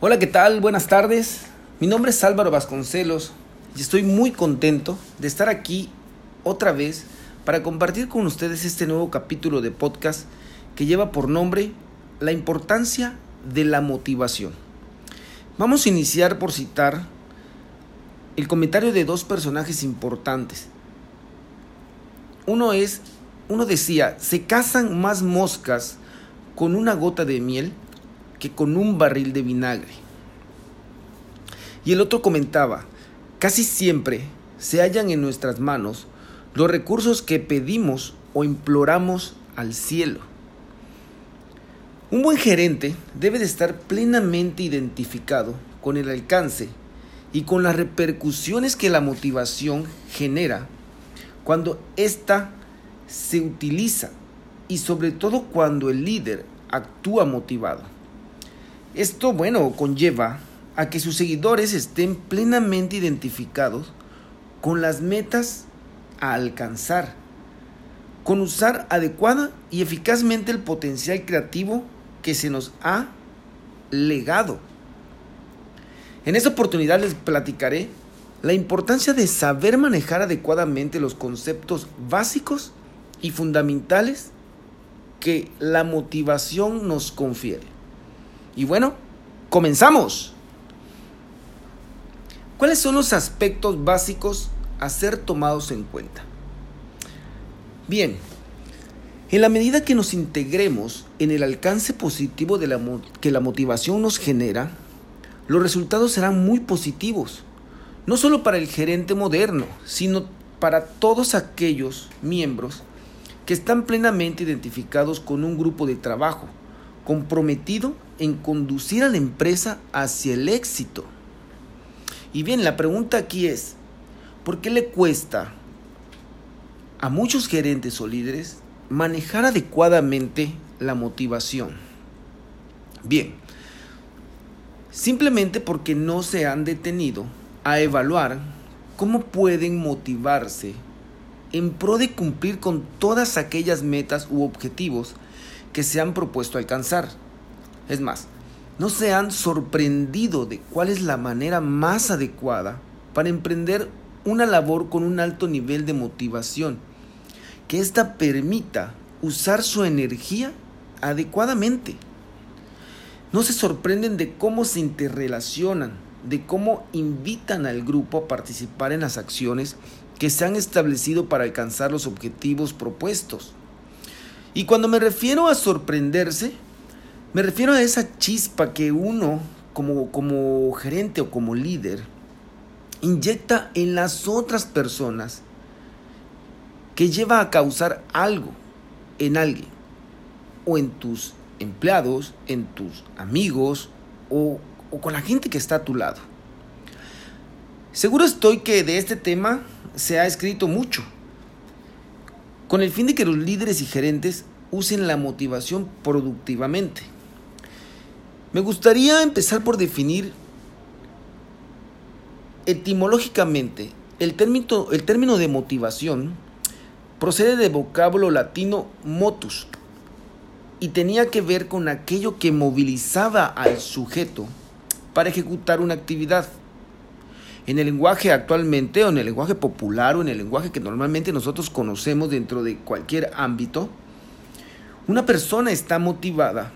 Hola, ¿qué tal? Buenas tardes. Mi nombre es Álvaro Vasconcelos y estoy muy contento de estar aquí otra vez para compartir con ustedes este nuevo capítulo de podcast que lleva por nombre La importancia de la motivación. Vamos a iniciar por citar el comentario de dos personajes importantes. Uno es, uno decía, se cazan más moscas con una gota de miel que con un barril de vinagre. Y el otro comentaba, casi siempre se hallan en nuestras manos los recursos que pedimos o imploramos al cielo. Un buen gerente debe de estar plenamente identificado con el alcance y con las repercusiones que la motivación genera cuando ésta se utiliza y sobre todo cuando el líder actúa motivado. Esto, bueno, conlleva a que sus seguidores estén plenamente identificados con las metas a alcanzar, con usar adecuada y eficazmente el potencial creativo que se nos ha legado. En esta oportunidad les platicaré la importancia de saber manejar adecuadamente los conceptos básicos y fundamentales que la motivación nos confiere. Y bueno, comenzamos. ¿Cuáles son los aspectos básicos a ser tomados en cuenta? Bien, en la medida que nos integremos en el alcance positivo de la que la motivación nos genera, los resultados serán muy positivos, no solo para el gerente moderno, sino para todos aquellos miembros que están plenamente identificados con un grupo de trabajo, comprometido en conducir a la empresa hacia el éxito. Y bien, la pregunta aquí es, ¿por qué le cuesta a muchos gerentes o líderes manejar adecuadamente la motivación? Bien, simplemente porque no se han detenido a evaluar cómo pueden motivarse en pro de cumplir con todas aquellas metas u objetivos que se han propuesto alcanzar. Es más, no se han sorprendido de cuál es la manera más adecuada para emprender una labor con un alto nivel de motivación, que ésta permita usar su energía adecuadamente. No se sorprenden de cómo se interrelacionan, de cómo invitan al grupo a participar en las acciones que se han establecido para alcanzar los objetivos propuestos. Y cuando me refiero a sorprenderse, me refiero a esa chispa que uno, como, como gerente o como líder, inyecta en las otras personas que lleva a causar algo en alguien, o en tus empleados, en tus amigos, o, o con la gente que está a tu lado. Seguro estoy que de este tema se ha escrito mucho con el fin de que los líderes y gerentes usen la motivación productivamente. Me gustaría empezar por definir etimológicamente el término, el término de motivación procede del vocablo latino motus y tenía que ver con aquello que movilizaba al sujeto para ejecutar una actividad en el lenguaje actualmente o en el lenguaje popular o en el lenguaje que normalmente nosotros conocemos dentro de cualquier ámbito, una persona está motivada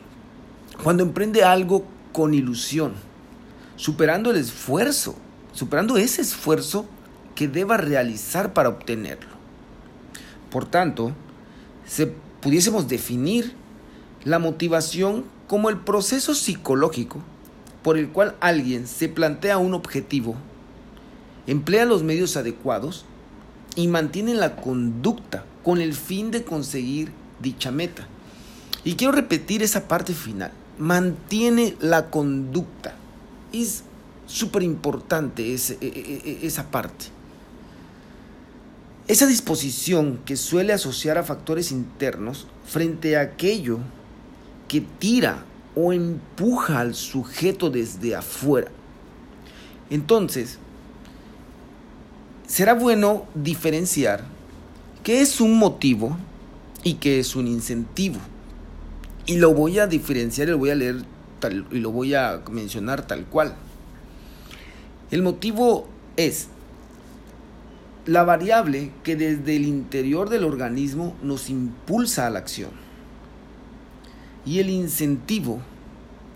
cuando emprende algo con ilusión, superando el esfuerzo, superando ese esfuerzo que deba realizar para obtenerlo. Por tanto, se pudiésemos definir la motivación como el proceso psicológico por el cual alguien se plantea un objetivo emplea los medios adecuados y mantiene la conducta con el fin de conseguir dicha meta. Y quiero repetir esa parte final. Mantiene la conducta. Es súper importante e, e, e, esa parte. Esa disposición que suele asociar a factores internos frente a aquello que tira o empuja al sujeto desde afuera. Entonces, será bueno diferenciar qué es un motivo y qué es un incentivo. Y lo voy a diferenciar y lo voy a leer tal, y lo voy a mencionar tal cual. El motivo es la variable que desde el interior del organismo nos impulsa a la acción. Y el incentivo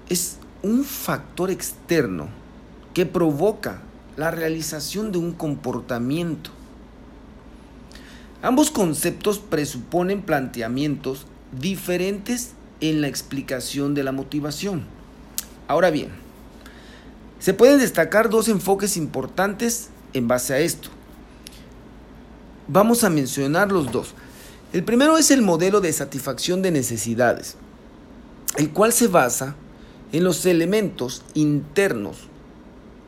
es un factor externo que provoca la realización de un comportamiento. Ambos conceptos presuponen planteamientos diferentes en la explicación de la motivación. Ahora bien, se pueden destacar dos enfoques importantes en base a esto. Vamos a mencionar los dos. El primero es el modelo de satisfacción de necesidades, el cual se basa en los elementos internos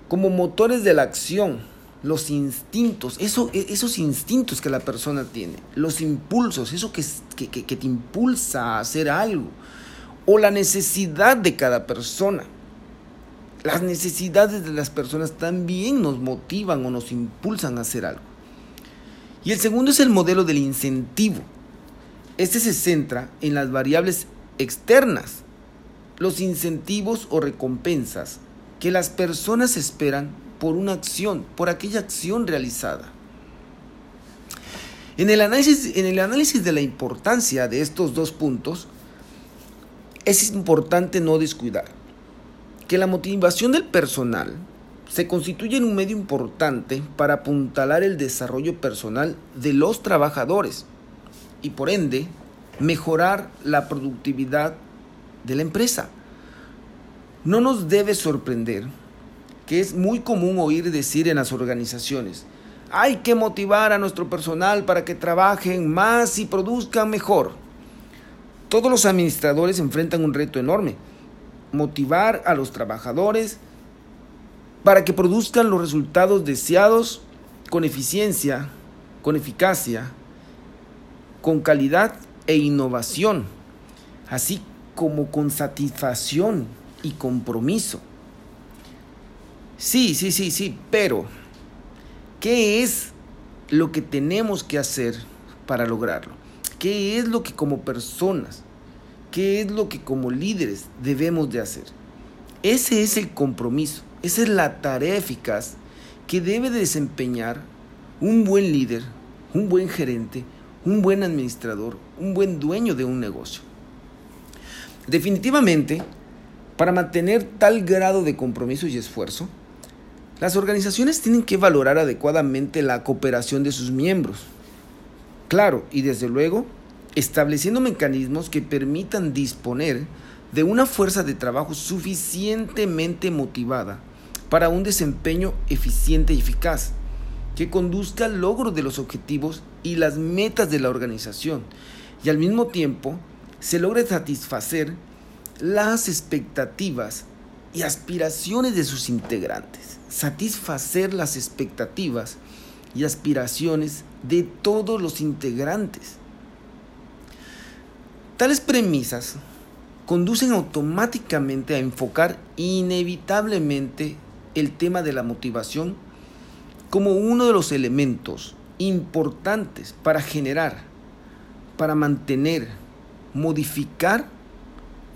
como motores de la acción, los instintos, e, esos instintos que la persona tiene, los impulsos, eso que, que te impulsa a hacer algo, o la necesidad de cada persona. Las necesidades de las personas también nos motivan o nos impulsan a hacer algo. Y el segundo es el modelo del incentivo. Este se centra en las variables externas, los incentivos o recompensas que las personas esperan por una acción, por aquella acción realizada. En el análisis, en el análisis de la importancia de estos dos puntos, es importante no descuidar que la motivación del personal se constituye en un medio importante para apuntalar el desarrollo personal de los trabajadores y por ende mejorar la productividad de la empresa. No nos debe sorprender que es muy común oír decir en las organizaciones, hay que motivar a nuestro personal para que trabajen más y produzcan mejor. Todos los administradores enfrentan un reto enorme, motivar a los trabajadores para que produzcan los resultados deseados con eficiencia, con eficacia, con calidad e innovación, así como con satisfacción y compromiso. Sí, sí, sí, sí, pero ¿qué es lo que tenemos que hacer para lograrlo? ¿Qué es lo que como personas, qué es lo que como líderes debemos de hacer? Ese es el compromiso, esa es la tarea eficaz que debe desempeñar un buen líder, un buen gerente, un buen administrador, un buen dueño de un negocio. Definitivamente, para mantener tal grado de compromiso y esfuerzo, las organizaciones tienen que valorar adecuadamente la cooperación de sus miembros. Claro, y desde luego, estableciendo mecanismos que permitan disponer de una fuerza de trabajo suficientemente motivada para un desempeño eficiente y eficaz, que conduzca al logro de los objetivos y las metas de la organización, y al mismo tiempo se logre satisfacer las expectativas y aspiraciones de sus integrantes, satisfacer las expectativas y aspiraciones de todos los integrantes. Tales premisas conducen automáticamente a enfocar inevitablemente el tema de la motivación como uno de los elementos importantes para generar, para mantener, modificar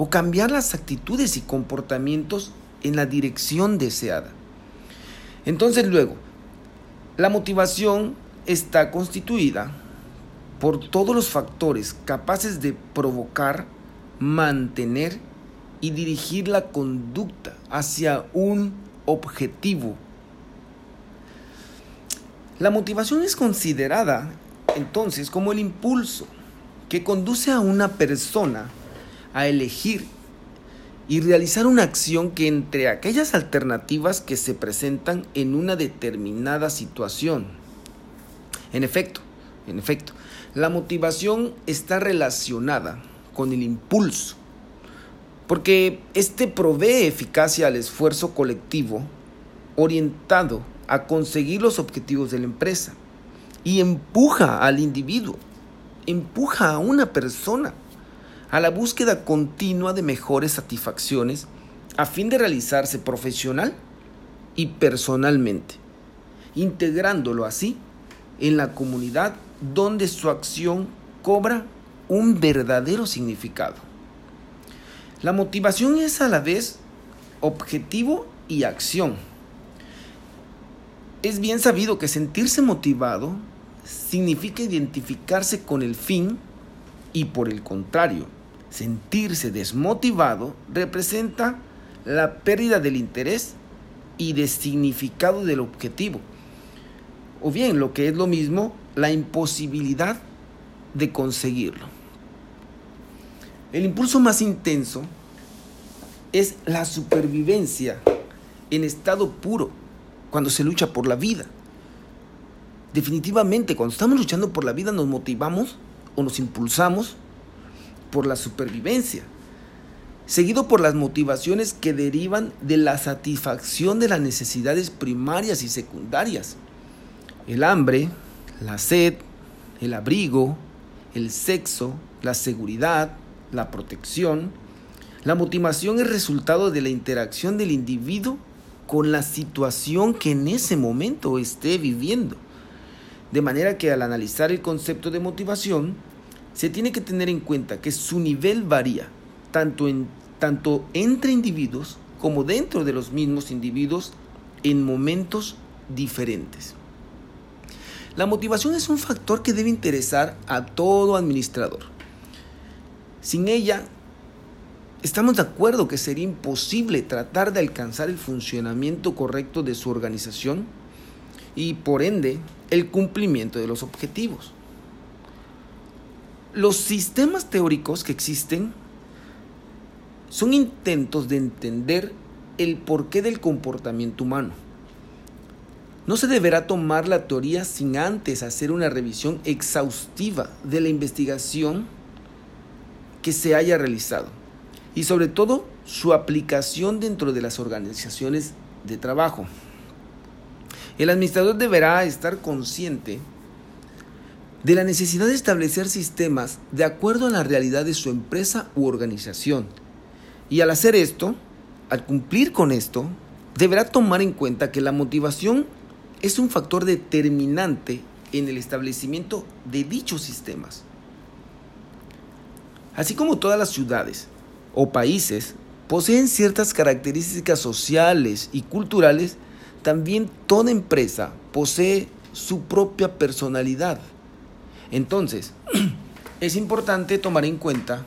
o cambiar las actitudes y comportamientos en la dirección deseada. Entonces luego, la motivación está constituida por todos los factores capaces de provocar, mantener y dirigir la conducta hacia un objetivo. La motivación es considerada entonces como el impulso que conduce a una persona a elegir y realizar una acción que entre aquellas alternativas que se presentan en una determinada situación. En efecto, en efecto, la motivación está relacionada con el impulso, porque este provee eficacia al esfuerzo colectivo orientado a conseguir los objetivos de la empresa y empuja al individuo, empuja a una persona a la búsqueda continua de mejores satisfacciones a fin de realizarse profesional y personalmente, integrándolo así en la comunidad donde su acción cobra un verdadero significado. La motivación es a la vez objetivo y acción. Es bien sabido que sentirse motivado significa identificarse con el fin y por el contrario, sentirse desmotivado representa la pérdida del interés y de significado del objetivo. O bien, lo que es lo mismo, la imposibilidad de conseguirlo. El impulso más intenso es la supervivencia en estado puro, cuando se lucha por la vida. Definitivamente, cuando estamos luchando por la vida nos motivamos o nos impulsamos por la supervivencia, seguido por las motivaciones que derivan de la satisfacción de las necesidades primarias y secundarias. El hambre, la sed, el abrigo, el sexo, la seguridad, la protección. La motivación es resultado de la interacción del individuo con la situación que en ese momento esté viviendo. De manera que al analizar el concepto de motivación, se tiene que tener en cuenta que su nivel varía, tanto, en, tanto entre individuos como dentro de los mismos individuos en momentos diferentes. La motivación es un factor que debe interesar a todo administrador. Sin ella, estamos de acuerdo que sería imposible tratar de alcanzar el funcionamiento correcto de su organización y por ende el cumplimiento de los objetivos. Los sistemas teóricos que existen son intentos de entender el porqué del comportamiento humano. No se deberá tomar la teoría sin antes hacer una revisión exhaustiva de la investigación que se haya realizado y sobre todo su aplicación dentro de las organizaciones de trabajo. El administrador deberá estar consciente de la necesidad de establecer sistemas de acuerdo a la realidad de su empresa u organización. Y al hacer esto, al cumplir con esto, deberá tomar en cuenta que la motivación es un factor determinante en el establecimiento de dichos sistemas. Así como todas las ciudades o países poseen ciertas características sociales y culturales, también toda empresa posee su propia personalidad. Entonces, es importante tomar en cuenta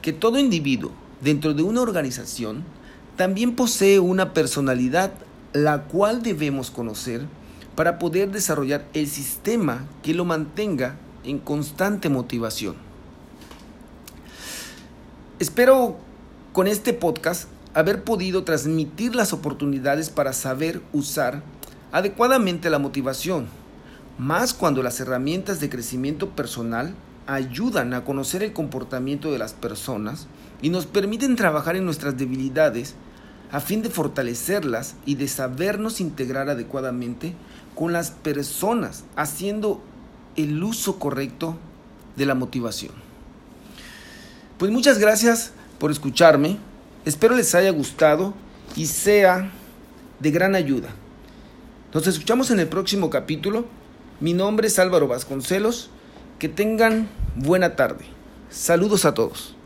que todo individuo dentro de una organización también posee una personalidad la cual debemos conocer para poder desarrollar el sistema que lo mantenga en constante motivación. Espero con este podcast haber podido transmitir las oportunidades para saber usar adecuadamente la motivación, más cuando las herramientas de crecimiento personal ayudan a conocer el comportamiento de las personas y nos permiten trabajar en nuestras debilidades a fin de fortalecerlas y de sabernos integrar adecuadamente con las personas, haciendo el uso correcto de la motivación. Pues muchas gracias por escucharme. Espero les haya gustado y sea de gran ayuda. Nos escuchamos en el próximo capítulo. Mi nombre es Álvaro Vasconcelos. Que tengan buena tarde. Saludos a todos.